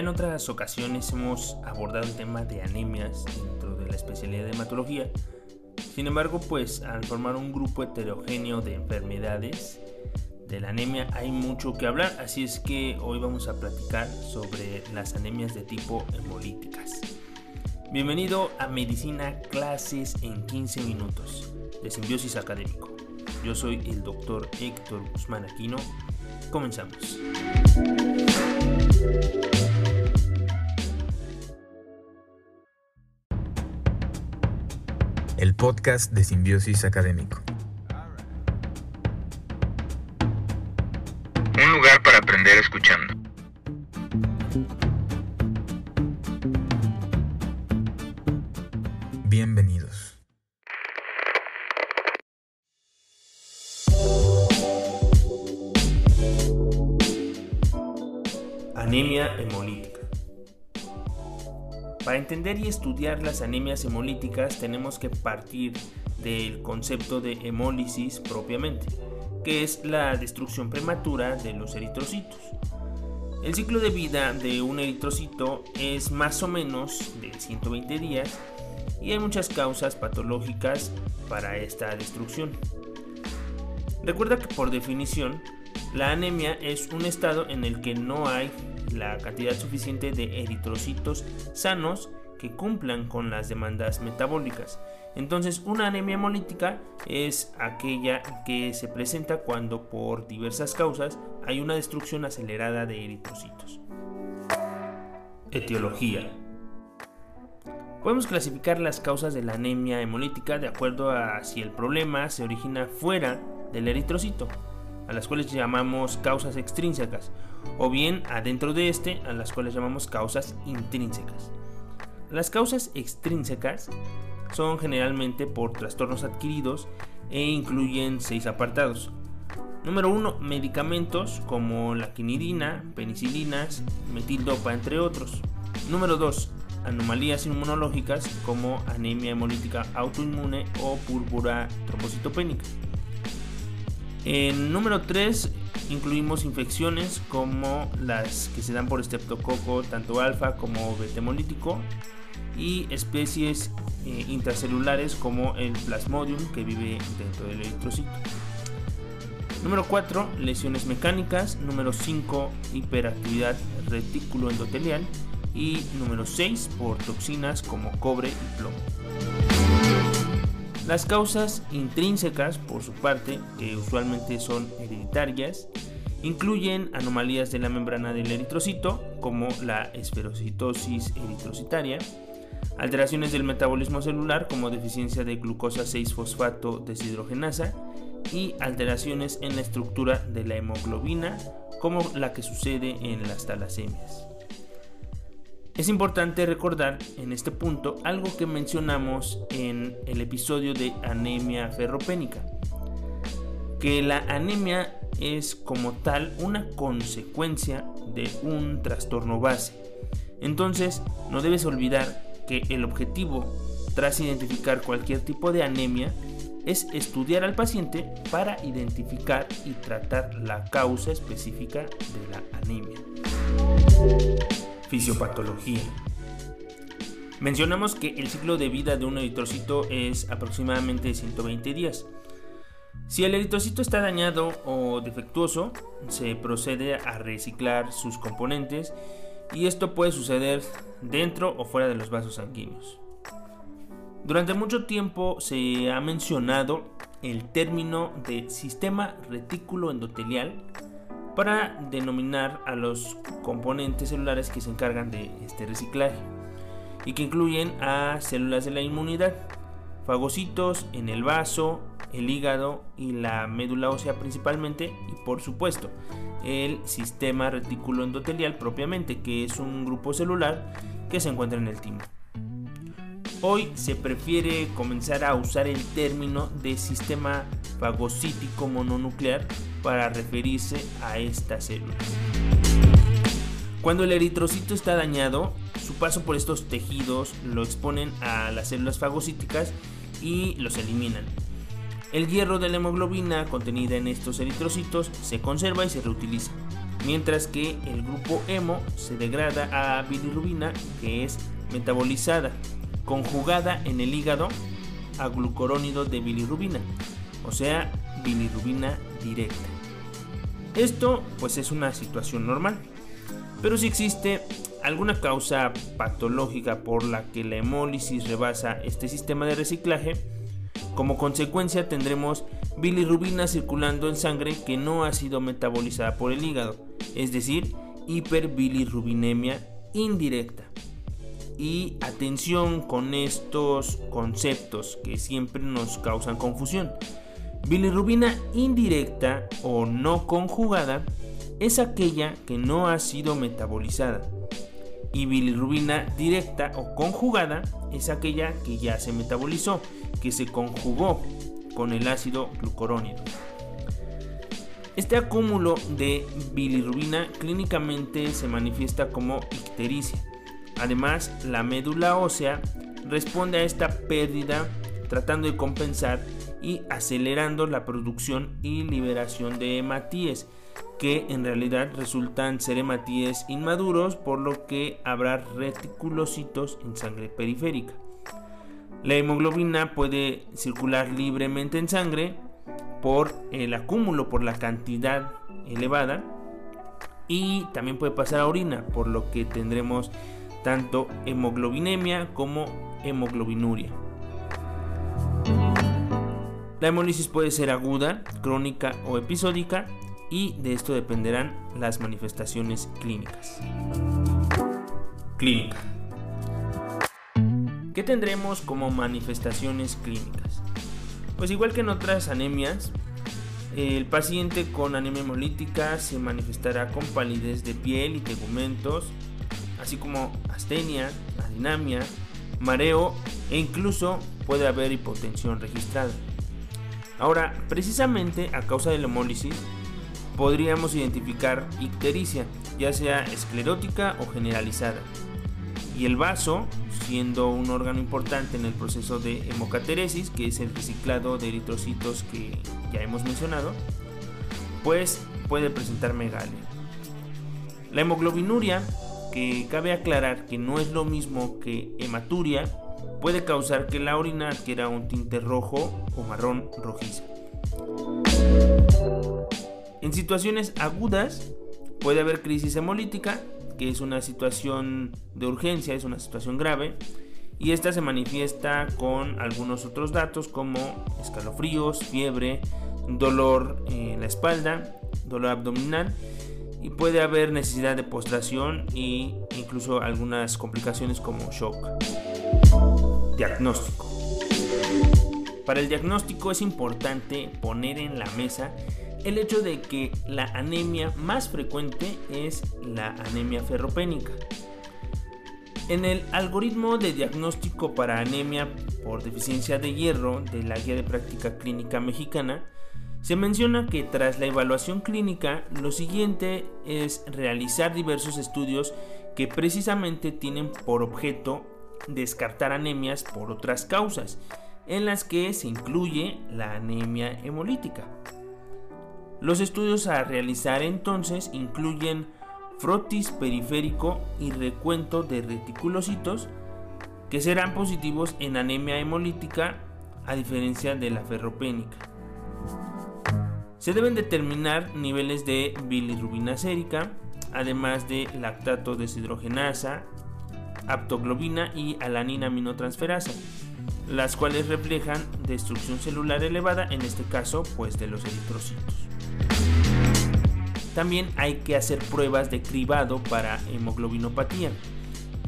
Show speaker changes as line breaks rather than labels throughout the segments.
en otras ocasiones hemos abordado el tema de anemias dentro de la especialidad de hematología. Sin embargo, pues al formar un grupo heterogéneo de enfermedades de la anemia hay mucho que hablar, así es que hoy vamos a platicar sobre las anemias de tipo hemolíticas. Bienvenido a Medicina Clases en 15 minutos de Simbiosis Académico. Yo soy el doctor Héctor Guzmán Aquino. Comenzamos.
El podcast de Simbiosis Académico. Un lugar para aprender escuchando.
Para entender y estudiar las anemias hemolíticas tenemos que partir del concepto de hemólisis propiamente, que es la destrucción prematura de los eritrocitos. El ciclo de vida de un eritrocito es más o menos de 120 días y hay muchas causas patológicas para esta destrucción. Recuerda que por definición, la anemia es un estado en el que no hay la cantidad suficiente de eritrocitos sanos que cumplan con las demandas metabólicas. Entonces, una anemia hemolítica es aquella que se presenta cuando por diversas causas hay una destrucción acelerada de eritrocitos. Etiología. Podemos clasificar las causas de la anemia hemolítica de acuerdo a si el problema se origina fuera del eritrocito, a las cuales llamamos causas extrínsecas, o bien adentro de este, a las cuales llamamos causas intrínsecas. Las causas extrínsecas son generalmente por trastornos adquiridos e incluyen seis apartados. Número 1. Medicamentos como la quinidina, penicilinas, metildopa, entre otros. Número 2. Anomalías inmunológicas como anemia hemolítica autoinmune o púrpura trombocitopénica. En número 3 incluimos infecciones como las que se dan por estreptococo tanto alfa como beta hemolítico y especies eh, intracelulares como el plasmodium que vive dentro del eritrocito. Número 4, lesiones mecánicas. Número 5, hiperactividad retículo endotelial. Y número 6, por toxinas como cobre y plomo. Las causas intrínsecas, por su parte, que usualmente son hereditarias, incluyen anomalías de la membrana del eritrocito, como la esferocitosis eritrocitaria, alteraciones del metabolismo celular, como deficiencia de glucosa 6-fosfato deshidrogenasa, y alteraciones en la estructura de la hemoglobina, como la que sucede en las talasemias. Es importante recordar en este punto algo que mencionamos en el episodio de anemia ferropénica, que la anemia es como tal una consecuencia de un trastorno base. Entonces, no debes olvidar que el objetivo tras identificar cualquier tipo de anemia es estudiar al paciente para identificar y tratar la causa específica de la anemia. Fisiopatología. Mencionamos que el ciclo de vida de un eritrocito es aproximadamente 120 días. Si el eritrocito está dañado o defectuoso, se procede a reciclar sus componentes y esto puede suceder dentro o fuera de los vasos sanguíneos. Durante mucho tiempo se ha mencionado el término de sistema retículo endotelial para denominar a los componentes celulares que se encargan de este reciclaje y que incluyen a células de la inmunidad, fagocitos en el vaso, el hígado y la médula ósea principalmente y por supuesto el sistema retículo endotelial propiamente que es un grupo celular que se encuentra en el timo. Hoy se prefiere comenzar a usar el término de sistema fagocítico mononuclear para referirse a estas células. Cuando el eritrocito está dañado, su paso por estos tejidos lo exponen a las células fagocíticas y los eliminan. El hierro de la hemoglobina contenida en estos eritrocitos se conserva y se reutiliza. mientras que el grupo hemo se degrada a bilirrubina que es metabolizada, conjugada en el hígado a glucorónido de bilirrubina, o sea, bilirrubina directa. Esto pues es una situación normal, pero si existe alguna causa patológica por la que la hemólisis rebasa este sistema de reciclaje, como consecuencia tendremos bilirrubina circulando en sangre que no ha sido metabolizada por el hígado, es decir, hiperbilirrubinemia indirecta. Y atención con estos conceptos que siempre nos causan confusión. Bilirrubina indirecta o no conjugada es aquella que no ha sido metabolizada. Y bilirrubina directa o conjugada es aquella que ya se metabolizó, que se conjugó con el ácido glucurónido. Este acúmulo de bilirrubina clínicamente se manifiesta como ictericia. Además, la médula ósea responde a esta pérdida tratando de compensar y acelerando la producción y liberación de hematíes, que en realidad resultan ser hematíes inmaduros, por lo que habrá reticulocitos en sangre periférica. La hemoglobina puede circular libremente en sangre por el acúmulo, por la cantidad elevada, y también puede pasar a orina, por lo que tendremos tanto hemoglobinemia como hemoglobinuria. La hemólisis puede ser aguda, crónica o episódica y de esto dependerán las manifestaciones clínicas. Clínica. ¿Qué tendremos como manifestaciones clínicas? Pues igual que en otras anemias, el paciente con anemia hemolítica se manifestará con palidez de piel y tegumentos, así como astenia, adinamia, mareo e incluso puede haber hipotensión registrada. Ahora, precisamente a causa de la hemólisis, podríamos identificar ictericia, ya sea esclerótica o generalizada. Y el vaso, siendo un órgano importante en el proceso de hemocateresis, que es el reciclado de eritrocitos que ya hemos mencionado, pues puede presentar megalia. La hemoglobinuria, que cabe aclarar que no es lo mismo que hematuria, puede causar que la orina adquiera un tinte rojo o marrón rojizo. En situaciones agudas puede haber crisis hemolítica, que es una situación de urgencia, es una situación grave, y esta se manifiesta con algunos otros datos como escalofríos, fiebre, dolor en la espalda, dolor abdominal y puede haber necesidad de postración e incluso algunas complicaciones como shock. Diagnóstico. Para el diagnóstico es importante poner en la mesa el hecho de que la anemia más frecuente es la anemia ferropénica. En el algoritmo de diagnóstico para anemia por deficiencia de hierro de la Guía de Práctica Clínica Mexicana, se menciona que tras la evaluación clínica, lo siguiente es realizar diversos estudios que precisamente tienen por objeto descartar anemias por otras causas, en las que se incluye la anemia hemolítica. Los estudios a realizar entonces incluyen frotis periférico y recuento de reticulocitos que serán positivos en anemia hemolítica a diferencia de la ferropénica. Se deben determinar niveles de bilirrubina sérica, además de lactato deshidrogenasa, aptoglobina y alanina aminotransferasa, las cuales reflejan destrucción celular elevada, en este caso pues de los eritrocitos. También hay que hacer pruebas de cribado para hemoglobinopatía.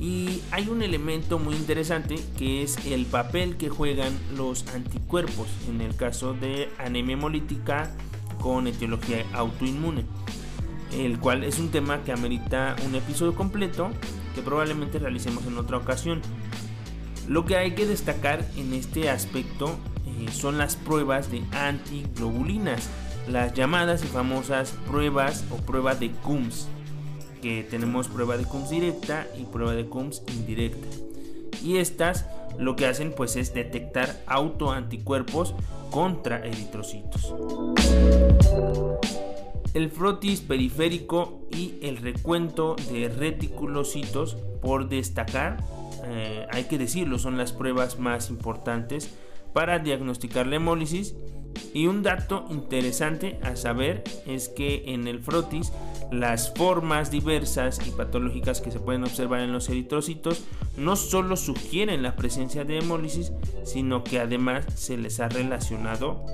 Y hay un elemento muy interesante que es el papel que juegan los anticuerpos en el caso de anemia hemolítica con etiología autoinmune, el cual es un tema que amerita un episodio completo que probablemente realicemos en otra ocasión. Lo que hay que destacar en este aspecto eh, son las pruebas de antiglobulinas, las llamadas y famosas pruebas o prueba de CUMS, que tenemos prueba de CUMS directa y prueba de CUMS indirecta. Y estas lo que hacen pues es detectar autoanticuerpos contra eritrocitos. El frotis periférico y el recuento de reticulocitos por destacar, eh, hay que decirlo, son las pruebas más importantes para diagnosticar la hemólisis. Y un dato interesante a saber es que en el frotis las formas diversas y patológicas que se pueden observar en los eritrocitos no solo sugieren la presencia de hemólisis, sino que además se les ha relacionado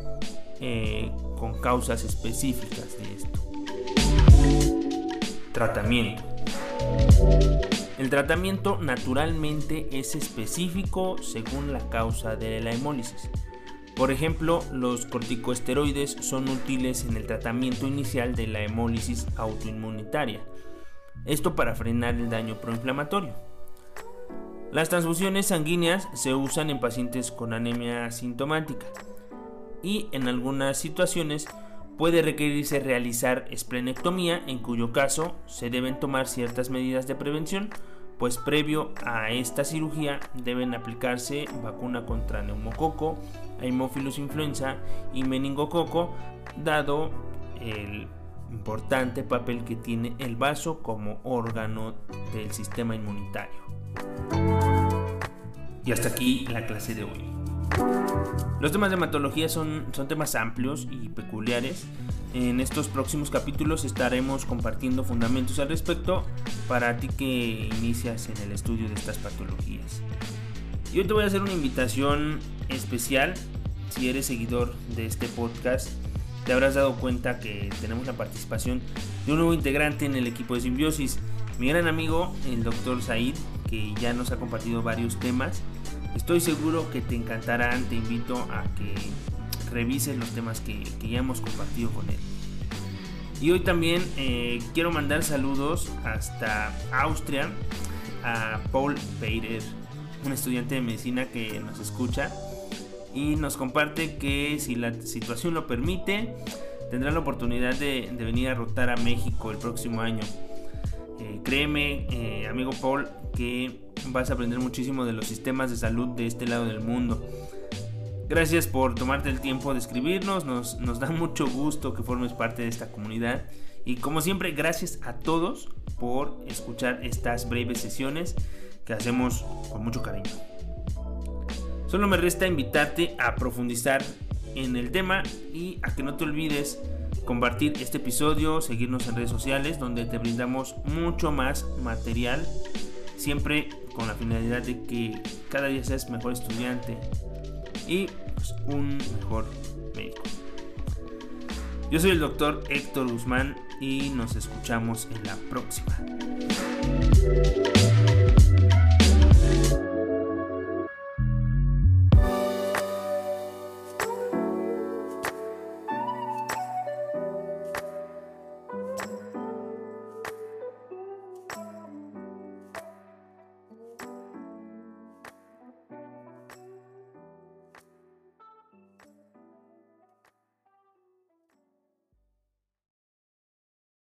eh, con causas específicas de. Tratamiento. El tratamiento naturalmente es específico según la causa de la hemólisis. Por ejemplo, los corticosteroides son útiles en el tratamiento inicial de la hemólisis autoinmunitaria. Esto para frenar el daño proinflamatorio. Las transfusiones sanguíneas se usan en pacientes con anemia asintomática y en algunas situaciones puede requerirse realizar esplenectomía, en cuyo caso se deben tomar ciertas medidas de prevención, pues previo a esta cirugía deben aplicarse vacuna contra neumococo, Haemophilus influenza y meningococo, dado el importante papel que tiene el vaso como órgano del sistema inmunitario. Y hasta aquí la clase de hoy. Los temas de hematología son, son temas amplios y peculiares. En estos próximos capítulos estaremos compartiendo fundamentos al respecto para ti que inicias en el estudio de estas patologías. Y hoy te voy a hacer una invitación especial. Si eres seguidor de este podcast, te habrás dado cuenta que tenemos la participación de un nuevo integrante en el equipo de Simbiosis, mi gran amigo, el doctor Said, que ya nos ha compartido varios temas Estoy seguro que te encantarán, te invito a que revises los temas que, ya hemos compartido con él. Y hoy también eh, quiero mandar saludos hasta Austria a Paul Peter, un estudiante de medicina que nos escucha y nos comparte que si la situación lo permite, tendrá la oportunidad de, venir a rotar a México el próximo año. Eh, créeme, eh, amigo Paul, que vas a aprender muchísimo de los sistemas de salud de este lado del mundo. Gracias por tomarte el tiempo de escribirnos, nos, nos da mucho gusto que formes parte de esta comunidad y como siempre gracias a todos por escuchar estas breves sesiones que hacemos con mucho cariño. Solo me resta invitarte a profundizar en el tema y a que no te olvides compartir este episodio, seguirnos en redes sociales donde te brindamos mucho más material, siempre con la finalidad de que cada día seas mejor estudiante y pues, un mejor médico. Yo soy el doctor Héctor Guzmán y nos escuchamos en la próxima.